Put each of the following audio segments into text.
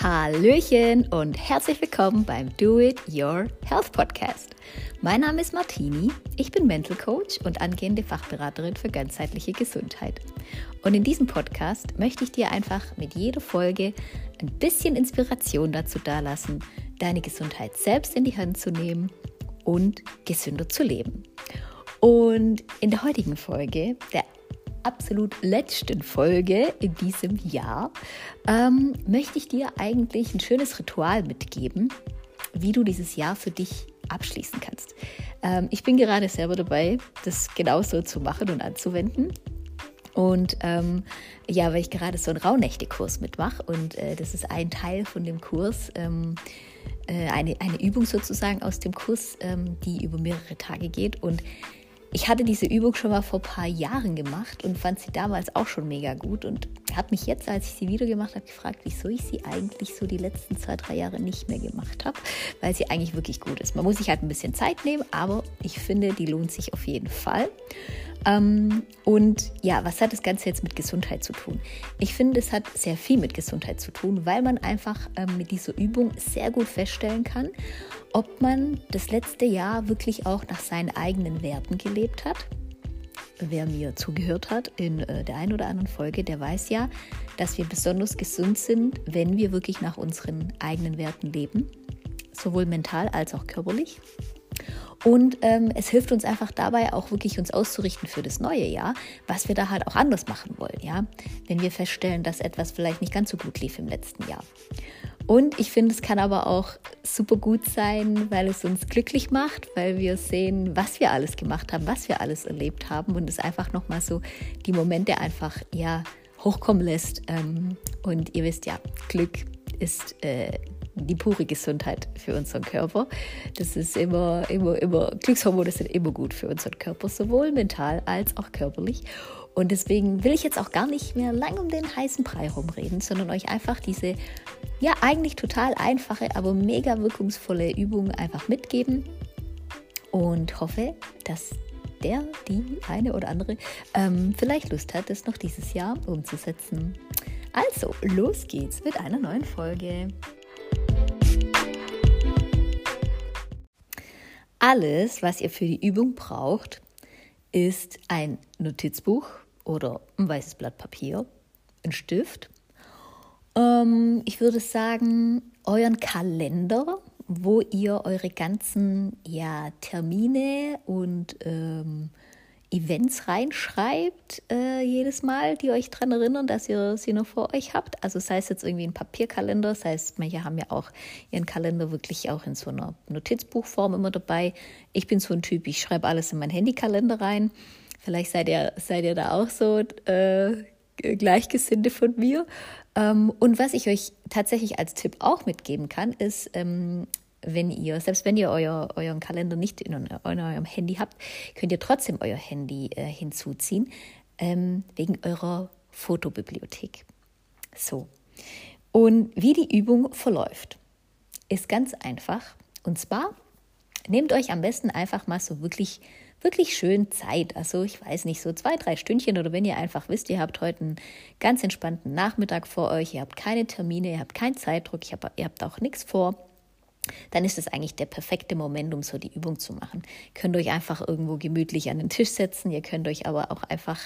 Hallöchen und herzlich willkommen beim Do It Your Health Podcast. Mein Name ist Martini, ich bin Mental Coach und angehende Fachberaterin für ganzheitliche Gesundheit. Und in diesem Podcast möchte ich dir einfach mit jeder Folge ein bisschen Inspiration dazu dalassen, deine Gesundheit selbst in die Hand zu nehmen und gesünder zu leben. Und in der heutigen Folge, der absolut letzten Folge in diesem Jahr ähm, möchte ich dir eigentlich ein schönes Ritual mitgeben, wie du dieses Jahr für dich abschließen kannst. Ähm, ich bin gerade selber dabei, das genauso zu machen und anzuwenden. Und ähm, ja, weil ich gerade so einen Rauhnächte-Kurs mitmache und äh, das ist ein Teil von dem Kurs, ähm, äh, eine, eine Übung sozusagen aus dem Kurs, ähm, die über mehrere Tage geht. Und ich hatte diese Übung schon mal vor ein paar Jahren gemacht und fand sie damals auch schon mega gut und habe mich jetzt, als ich sie wieder gemacht habe, gefragt, wieso ich sie eigentlich so die letzten zwei, drei Jahre nicht mehr gemacht habe, weil sie eigentlich wirklich gut ist. Man muss sich halt ein bisschen Zeit nehmen, aber ich finde, die lohnt sich auf jeden Fall. Ähm, und ja, was hat das Ganze jetzt mit Gesundheit zu tun? Ich finde, es hat sehr viel mit Gesundheit zu tun, weil man einfach ähm, mit dieser Übung sehr gut feststellen kann, ob man das letzte Jahr wirklich auch nach seinen eigenen Werten gelebt hat. Wer mir zugehört hat in äh, der einen oder anderen Folge, der weiß ja, dass wir besonders gesund sind, wenn wir wirklich nach unseren eigenen Werten leben, sowohl mental als auch körperlich. Und ähm, es hilft uns einfach dabei, auch wirklich uns auszurichten für das neue Jahr, was wir da halt auch anders machen wollen, ja. Wenn wir feststellen, dass etwas vielleicht nicht ganz so gut lief im letzten Jahr. Und ich finde, es kann aber auch super gut sein, weil es uns glücklich macht, weil wir sehen, was wir alles gemacht haben, was wir alles erlebt haben und es einfach nochmal so die Momente einfach ja hochkommen lässt. Ähm, und ihr wisst ja, Glück ist äh, die pure Gesundheit für unseren Körper. Das ist immer, immer, immer, Glückshormone sind immer gut für unseren Körper, sowohl mental als auch körperlich. Und deswegen will ich jetzt auch gar nicht mehr lang um den heißen Brei rumreden, sondern euch einfach diese, ja, eigentlich total einfache, aber mega wirkungsvolle Übung einfach mitgeben und hoffe, dass der, die eine oder andere ähm, vielleicht Lust hat, das noch dieses Jahr umzusetzen. Also, los geht's mit einer neuen Folge. Alles, was ihr für die Übung braucht, ist ein Notizbuch oder ein weißes Blatt Papier, ein Stift. Ähm, ich würde sagen, euren Kalender, wo ihr eure ganzen ja, Termine und ähm, Events reinschreibt, äh, jedes Mal, die euch daran erinnern, dass ihr sie noch vor euch habt. Also sei es jetzt irgendwie ein Papierkalender, sei es, manche haben ja auch ihren Kalender wirklich auch in so einer Notizbuchform immer dabei. Ich bin so ein Typ, ich schreibe alles in meinen Handykalender rein. Vielleicht seid ihr, seid ihr da auch so äh, Gleichgesinnte von mir. Ähm, und was ich euch tatsächlich als Tipp auch mitgeben kann, ist, ähm, wenn ihr, selbst wenn ihr euer, euren Kalender nicht in, in eurem Handy habt, könnt ihr trotzdem euer Handy äh, hinzuziehen, ähm, wegen eurer Fotobibliothek. So. Und wie die Übung verläuft, ist ganz einfach. Und zwar nehmt euch am besten einfach mal so wirklich, wirklich schön Zeit. Also ich weiß nicht, so zwei, drei Stündchen oder wenn ihr einfach wisst, ihr habt heute einen ganz entspannten Nachmittag vor euch, ihr habt keine Termine, ihr habt keinen Zeitdruck, hab, ihr habt auch nichts vor dann ist es eigentlich der perfekte Moment, um so die Übung zu machen. Ihr könnt euch einfach irgendwo gemütlich an den Tisch setzen, ihr könnt euch aber auch einfach,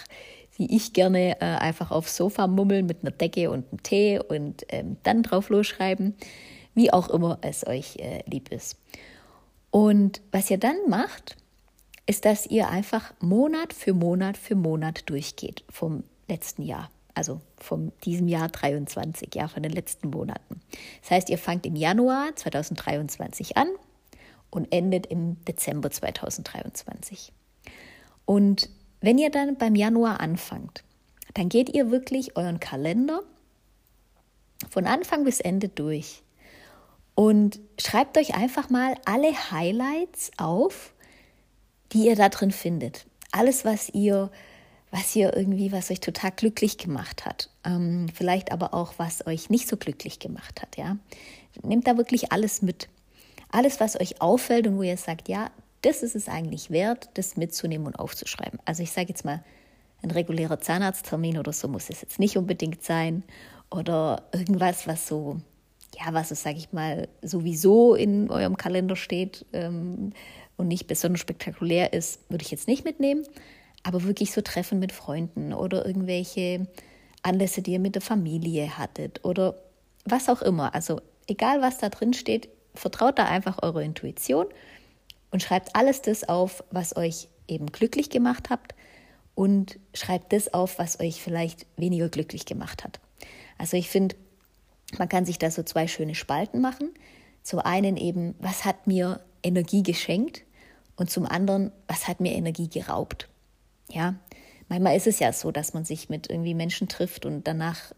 wie ich gerne, äh, einfach aufs Sofa mummeln mit einer Decke und einem Tee und ähm, dann drauf losschreiben, wie auch immer es euch äh, lieb ist. Und was ihr dann macht, ist, dass ihr einfach Monat für Monat für Monat durchgeht vom letzten Jahr also von diesem Jahr 23, ja, von den letzten Monaten. Das heißt, ihr fangt im Januar 2023 an und endet im Dezember 2023. Und wenn ihr dann beim Januar anfangt, dann geht ihr wirklich euren Kalender von Anfang bis Ende durch und schreibt euch einfach mal alle Highlights auf, die ihr da drin findet. Alles, was ihr was ihr irgendwie, was euch total glücklich gemacht hat. Ähm, vielleicht aber auch, was euch nicht so glücklich gemacht hat, ja. Nehmt da wirklich alles mit. Alles, was euch auffällt und wo ihr sagt, ja, das ist es eigentlich wert, das mitzunehmen und aufzuschreiben. Also ich sage jetzt mal, ein regulärer Zahnarzttermin oder so muss es jetzt nicht unbedingt sein. Oder irgendwas, was so ja, was es, sage ich mal, sowieso in eurem Kalender steht ähm, und nicht besonders spektakulär ist, würde ich jetzt nicht mitnehmen. Aber wirklich so Treffen mit Freunden oder irgendwelche Anlässe, die ihr mit der Familie hattet oder was auch immer. Also egal, was da drin steht, vertraut da einfach eurer Intuition und schreibt alles das auf, was euch eben glücklich gemacht habt und schreibt das auf, was euch vielleicht weniger glücklich gemacht hat. Also ich finde, man kann sich da so zwei schöne Spalten machen. Zum einen eben, was hat mir Energie geschenkt und zum anderen, was hat mir Energie geraubt. Ja, manchmal ist es ja so, dass man sich mit irgendwie Menschen trifft und danach,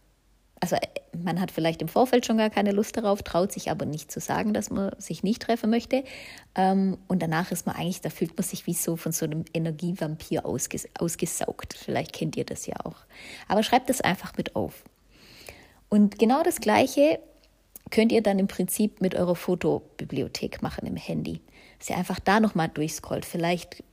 also man hat vielleicht im Vorfeld schon gar keine Lust darauf, traut sich aber nicht zu sagen, dass man sich nicht treffen möchte. Ähm, und danach ist man eigentlich, da fühlt man sich wie so von so einem Energievampir ausges ausgesaugt. Vielleicht kennt ihr das ja auch. Aber schreibt das einfach mit auf. Und genau das Gleiche könnt ihr dann im Prinzip mit eurer Fotobibliothek machen im Handy. Dass ihr einfach da nochmal durchscrollt. Vielleicht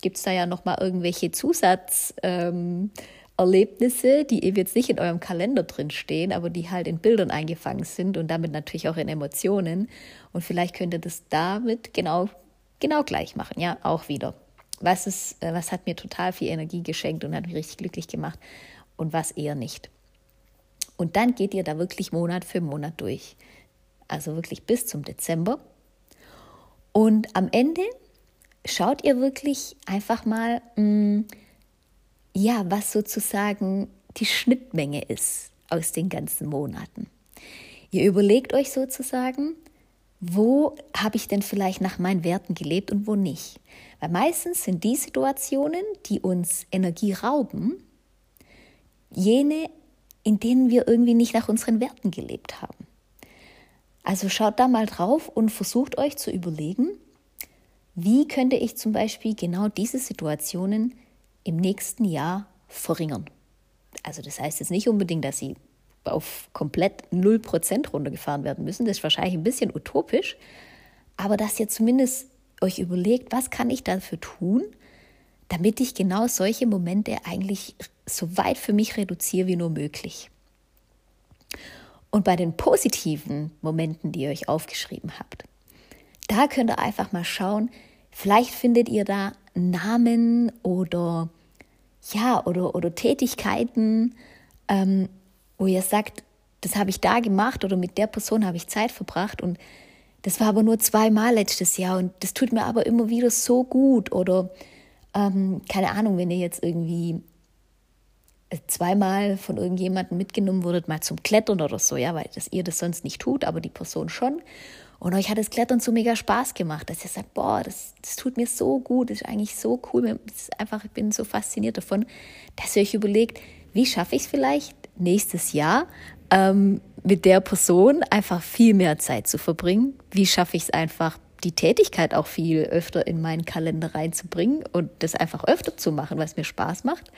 gibt es da ja nochmal irgendwelche Zusatzerlebnisse, ähm, die eben jetzt nicht in eurem Kalender drin stehen, aber die halt in Bildern eingefangen sind und damit natürlich auch in Emotionen. Und vielleicht könnt ihr das damit genau, genau gleich machen, ja, auch wieder. Was, ist, äh, was hat mir total viel Energie geschenkt und hat mich richtig glücklich gemacht und was eher nicht. Und dann geht ihr da wirklich Monat für Monat durch. Also wirklich bis zum Dezember. Und am Ende schaut ihr wirklich einfach mal, mh, mm, ja, was sozusagen die Schnittmenge ist aus den ganzen Monaten. Ihr überlegt euch sozusagen, wo habe ich denn vielleicht nach meinen Werten gelebt und wo nicht. Weil meistens sind die Situationen, die uns Energie rauben, jene, in denen wir irgendwie nicht nach unseren Werten gelebt haben. Also schaut da mal drauf und versucht euch zu überlegen, wie könnte ich zum Beispiel genau diese Situationen im nächsten Jahr verringern. Also das heißt jetzt nicht unbedingt, dass sie auf komplett 0% runtergefahren werden müssen. Das ist wahrscheinlich ein bisschen utopisch. Aber dass ihr zumindest euch überlegt, was kann ich dafür tun, damit ich genau solche Momente eigentlich so weit für mich reduziere wie nur möglich. Und bei den positiven Momenten, die ihr euch aufgeschrieben habt, da könnt ihr einfach mal schauen, vielleicht findet ihr da Namen oder ja, oder, oder Tätigkeiten, ähm, wo ihr sagt, das habe ich da gemacht oder mit der Person habe ich Zeit verbracht. Und das war aber nur zweimal letztes Jahr. Und das tut mir aber immer wieder so gut. Oder ähm, keine Ahnung, wenn ihr jetzt irgendwie zweimal von irgendjemandem mitgenommen wurdet, mal zum Klettern oder so, ja, weil das ihr das sonst nicht tut, aber die Person schon. Und euch hat das Klettern so mega Spaß gemacht, dass ihr sagt, boah, das, das tut mir so gut, das ist eigentlich so cool. einfach, ich bin so fasziniert davon, dass ihr euch überlegt, wie schaffe ich es vielleicht nächstes Jahr ähm, mit der Person einfach viel mehr Zeit zu verbringen? Wie schaffe ich es einfach, die Tätigkeit auch viel öfter in meinen Kalender reinzubringen und das einfach öfter zu machen, was mir Spaß macht?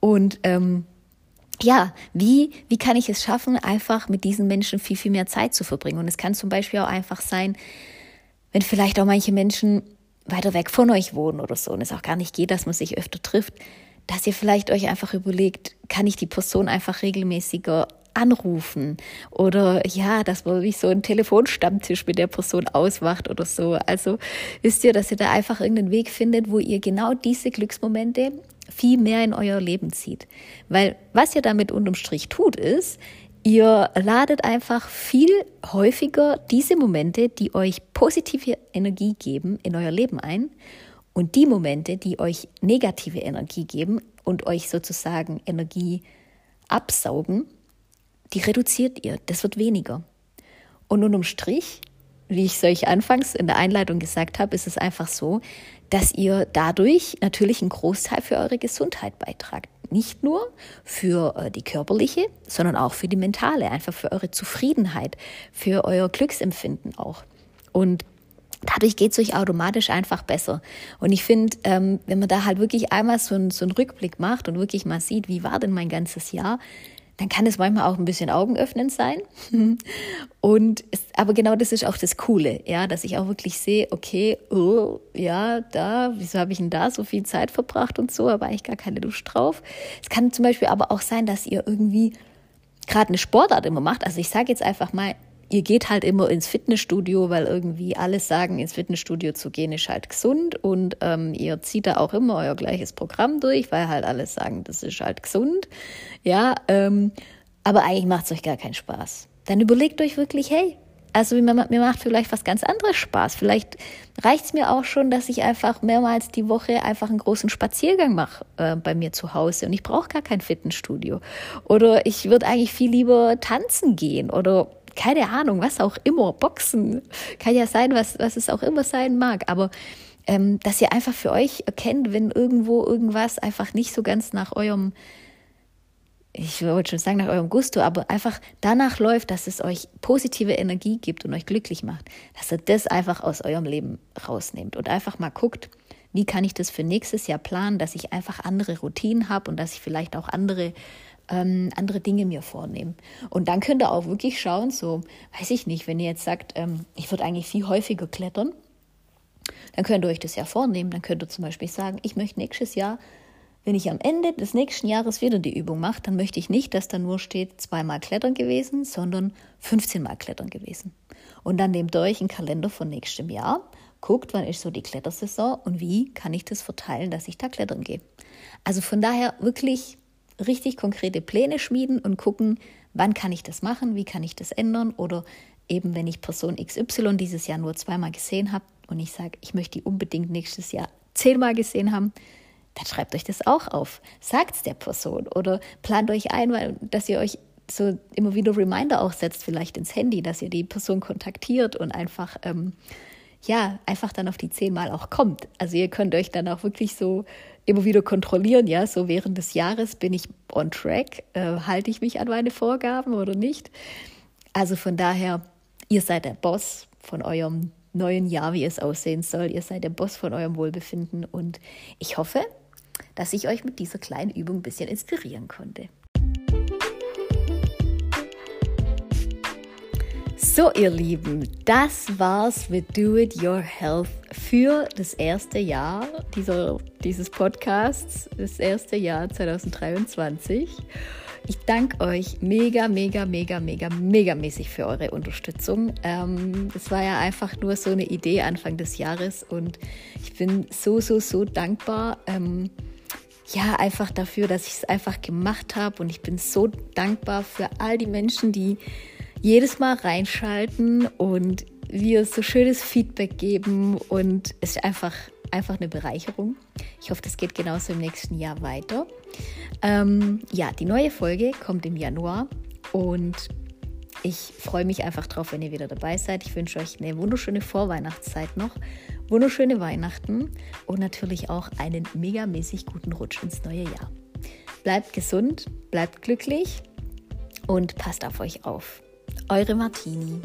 Und ähm, ja, wie, wie kann ich es schaffen, einfach mit diesen Menschen viel, viel mehr Zeit zu verbringen? Und es kann zum Beispiel auch einfach sein, wenn vielleicht auch manche Menschen weiter weg von euch wohnen oder so und es auch gar nicht geht, dass man sich öfter trifft, dass ihr vielleicht euch einfach überlegt, kann ich die Person einfach regelmäßiger anrufen oder ja, dass man wie so einen Telefonstammtisch mit der Person ausmacht oder so. Also wisst ihr, dass ihr da einfach irgendeinen Weg findet, wo ihr genau diese Glücksmomente viel mehr in euer Leben zieht. Weil was ihr damit unterm Strich tut, ist, ihr ladet einfach viel häufiger diese Momente, die euch positive Energie geben, in euer Leben ein und die Momente, die euch negative Energie geben und euch sozusagen Energie absaugen, die reduziert ihr. Das wird weniger. Und unterm Strich, wie ich es euch anfangs in der Einleitung gesagt habe, ist es einfach so, dass ihr dadurch natürlich einen Großteil für eure Gesundheit beitragt. Nicht nur für äh, die körperliche, sondern auch für die mentale, einfach für eure Zufriedenheit, für euer Glücksempfinden auch. Und dadurch geht es euch automatisch einfach besser. Und ich finde, ähm, wenn man da halt wirklich einmal so, ein, so einen Rückblick macht und wirklich mal sieht, wie war denn mein ganzes Jahr, dann kann es manchmal auch ein bisschen augenöffnend sein. Und es, aber genau das ist auch das Coole, ja, dass ich auch wirklich sehe, okay, oh, ja, da, wieso habe ich denn da so viel Zeit verbracht und so, aber eigentlich gar keine Lust drauf. Es kann zum Beispiel aber auch sein, dass ihr irgendwie gerade eine Sportart immer macht. Also ich sage jetzt einfach mal, ihr geht halt immer ins Fitnessstudio, weil irgendwie alles sagen, ins Fitnessstudio zu gehen ist halt gesund und ähm, ihr zieht da auch immer euer gleiches Programm durch, weil halt alles sagen, das ist halt gesund. Ja, ähm, aber eigentlich macht es euch gar keinen Spaß. Dann überlegt euch wirklich, hey, also mir, mir macht vielleicht was ganz anderes Spaß. Vielleicht reicht es mir auch schon, dass ich einfach mehrmals die Woche einfach einen großen Spaziergang mache äh, bei mir zu Hause und ich brauche gar kein Fitnessstudio. Oder ich würde eigentlich viel lieber tanzen gehen oder keine Ahnung, was auch immer, Boxen, kann ja sein, was, was es auch immer sein mag. Aber ähm, dass ihr einfach für euch erkennt, wenn irgendwo irgendwas einfach nicht so ganz nach eurem ich wollte schon sagen nach eurem Gusto, aber einfach danach läuft, dass es euch positive Energie gibt und euch glücklich macht, dass ihr das einfach aus eurem Leben rausnehmt und einfach mal guckt, wie kann ich das für nächstes Jahr planen, dass ich einfach andere Routinen habe und dass ich vielleicht auch andere ähm, andere Dinge mir vornehme. Und dann könnt ihr auch wirklich schauen, so weiß ich nicht, wenn ihr jetzt sagt, ähm, ich würde eigentlich viel häufiger klettern, dann könnt ihr euch das ja vornehmen. Dann könnt ihr zum Beispiel sagen, ich möchte nächstes Jahr wenn ich am Ende des nächsten Jahres wieder die Übung mache, dann möchte ich nicht, dass da nur steht zweimal Klettern gewesen, sondern 15 Mal Klettern gewesen. Und dann nehmt ihr euch einen Kalender von nächstem Jahr, guckt, wann ist so die Klettersaison und wie kann ich das verteilen, dass ich da klettern gehe. Also von daher wirklich richtig konkrete Pläne schmieden und gucken, wann kann ich das machen, wie kann ich das ändern oder eben wenn ich Person XY dieses Jahr nur zweimal gesehen habe und ich sage, ich möchte die unbedingt nächstes Jahr zehnmal gesehen haben, dann schreibt euch das auch auf. Sagt es der Person oder plant euch ein, weil, dass ihr euch so immer wieder Reminder auch setzt, vielleicht ins Handy, dass ihr die Person kontaktiert und einfach, ähm, ja, einfach dann auf die zehnmal auch kommt. Also ihr könnt euch dann auch wirklich so immer wieder kontrollieren, ja, so während des Jahres bin ich on track, äh, halte ich mich an meine Vorgaben oder nicht. Also von daher, ihr seid der Boss von eurem neuen Jahr, wie es aussehen soll. Ihr seid der Boss von eurem Wohlbefinden und ich hoffe, dass ich euch mit dieser kleinen Übung ein bisschen inspirieren konnte. So, ihr Lieben, das war's mit Do It Your Health für das erste Jahr dieser, dieses Podcasts, das erste Jahr 2023. Ich danke euch mega, mega, mega, mega, mega mäßig für eure Unterstützung. Ähm, es war ja einfach nur so eine Idee Anfang des Jahres und ich bin so, so, so dankbar. Ähm, ja, einfach dafür, dass ich es einfach gemacht habe. Und ich bin so dankbar für all die Menschen, die jedes Mal reinschalten und wir so schönes Feedback geben. Und es ist einfach, einfach eine Bereicherung. Ich hoffe, das geht genauso im nächsten Jahr weiter. Ähm, ja, die neue Folge kommt im Januar und ich freue mich einfach drauf, wenn ihr wieder dabei seid. Ich wünsche euch eine wunderschöne Vorweihnachtszeit noch wunderschöne Weihnachten und natürlich auch einen megamäßig guten Rutsch ins neue Jahr. Bleibt gesund, bleibt glücklich und passt auf euch auf. Eure Martini.